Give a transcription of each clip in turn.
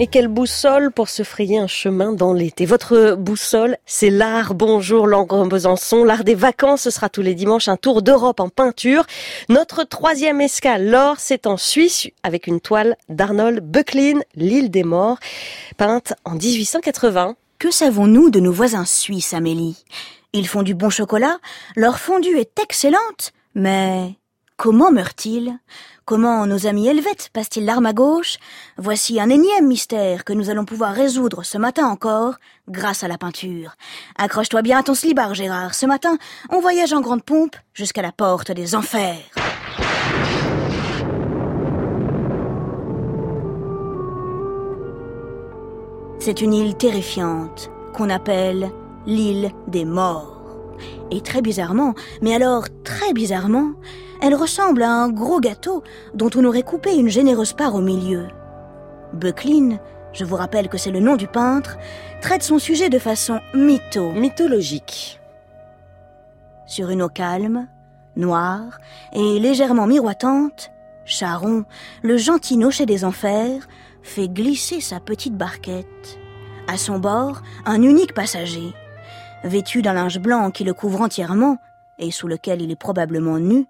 Et quelle boussole pour se frayer un chemin dans l'été. Votre boussole, c'est l'art. Bonjour Langres Besançon. L'art des vacances, ce sera tous les dimanches un tour d'Europe en peinture. Notre troisième escale, l'or, c'est en Suisse avec une toile d'Arnold Böcklin, l'île des morts, peinte en 1880. Que savons-nous de nos voisins suisses, Amélie? Ils font du bon chocolat, leur fondue est excellente, mais comment meurent-ils Comment nos amis helvètes passent-ils l'arme à gauche? Voici un énième mystère que nous allons pouvoir résoudre ce matin encore grâce à la peinture. Accroche-toi bien à ton slibard, Gérard. Ce matin, on voyage en grande pompe jusqu'à la porte des enfers. C'est une île terrifiante qu'on appelle l'île des morts. Et très bizarrement, mais alors très bizarrement, elle ressemble à un gros gâteau dont on aurait coupé une généreuse part au milieu. Böcklin, je vous rappelle que c'est le nom du peintre, traite son sujet de façon mytho. Mythologique. Sur une eau calme, noire et légèrement miroitante, Charon, le gentil nocher des enfers, fait glisser sa petite barquette. À son bord, un unique passager. Vêtu d'un linge blanc qui le couvre entièrement, et sous lequel il est probablement nu,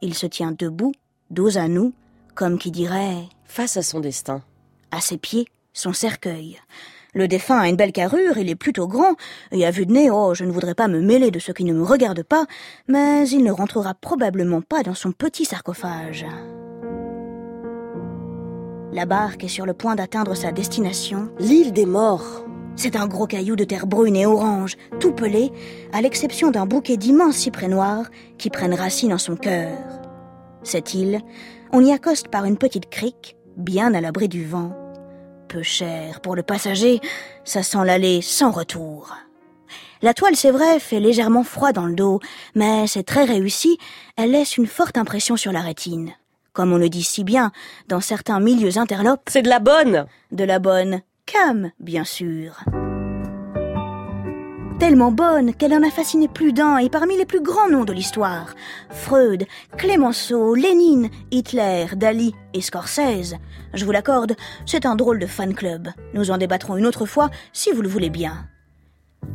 il se tient debout, dos à nous, comme qui dirait Face à son destin. À ses pieds, son cercueil. Le défunt a une belle carrure, il est plutôt grand, et à vue de nez, oh, je ne voudrais pas me mêler de ce qui ne me regarde pas, mais il ne rentrera probablement pas dans son petit sarcophage. La barque est sur le point d'atteindre sa destination. L'île des morts. C'est un gros caillou de terre brune et orange, tout pelé, à l'exception d'un bouquet d'immenses cyprès noirs qui prennent racine en son cœur. Cette île, on y accoste par une petite crique, bien à l'abri du vent. Peu cher pour le passager, ça sent l'aller sans retour. La toile, c'est vrai, fait légèrement froid dans le dos, mais c'est très réussi, elle laisse une forte impression sur la rétine. Comme on le dit si bien dans certains milieux interlopes. C'est de la bonne De la bonne cam, bien sûr. Tellement bonne qu'elle en a fasciné plus d'un et parmi les plus grands noms de l'histoire. Freud, Clémenceau, Lénine, Hitler, Dali et Scorsese. Je vous l'accorde, c'est un drôle de fan club. Nous en débattrons une autre fois si vous le voulez bien.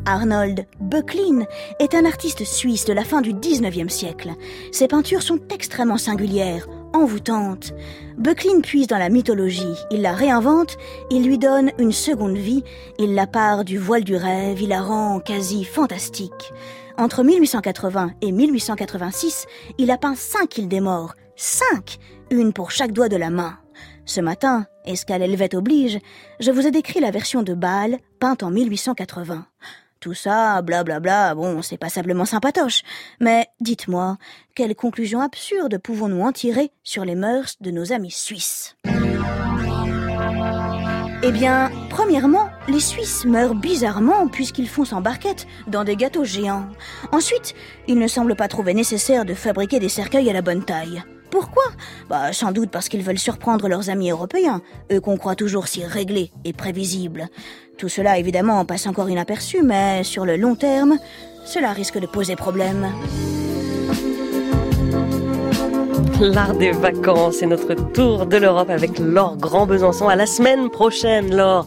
Arnold Böcklin est un artiste suisse de la fin du 19e siècle. Ses peintures sont extrêmement singulières, envoûtantes. Böcklin puise dans la mythologie, il la réinvente, il lui donne une seconde vie, il la part du voile du rêve, il la rend quasi fantastique. Entre 1880 et 1886, il a peint cinq îles des morts. Cinq Une pour chaque doigt de la main. Ce matin, escale helvète oblige, je vous ai décrit la version de Bâle, peinte en 1880. Tout ça, blablabla, bla bla, bon, c'est passablement sympatoche. Mais dites-moi, quelle conclusion absurde pouvons-nous en tirer sur les mœurs de nos amis suisses? Eh bien, premièrement, les Suisses meurent bizarrement puisqu'ils font sans barquette dans des gâteaux géants. Ensuite, il ne semble pas trouver nécessaire de fabriquer des cercueils à la bonne taille. Pourquoi? Bah sans doute parce qu'ils veulent surprendre leurs amis européens, eux qu'on croit toujours si réglés et prévisibles. Tout cela évidemment passe encore inaperçu, mais sur le long terme, cela risque de poser problème. L'art des vacances et notre tour de l'Europe avec Laure Grand Besançon. À la semaine prochaine, Laure.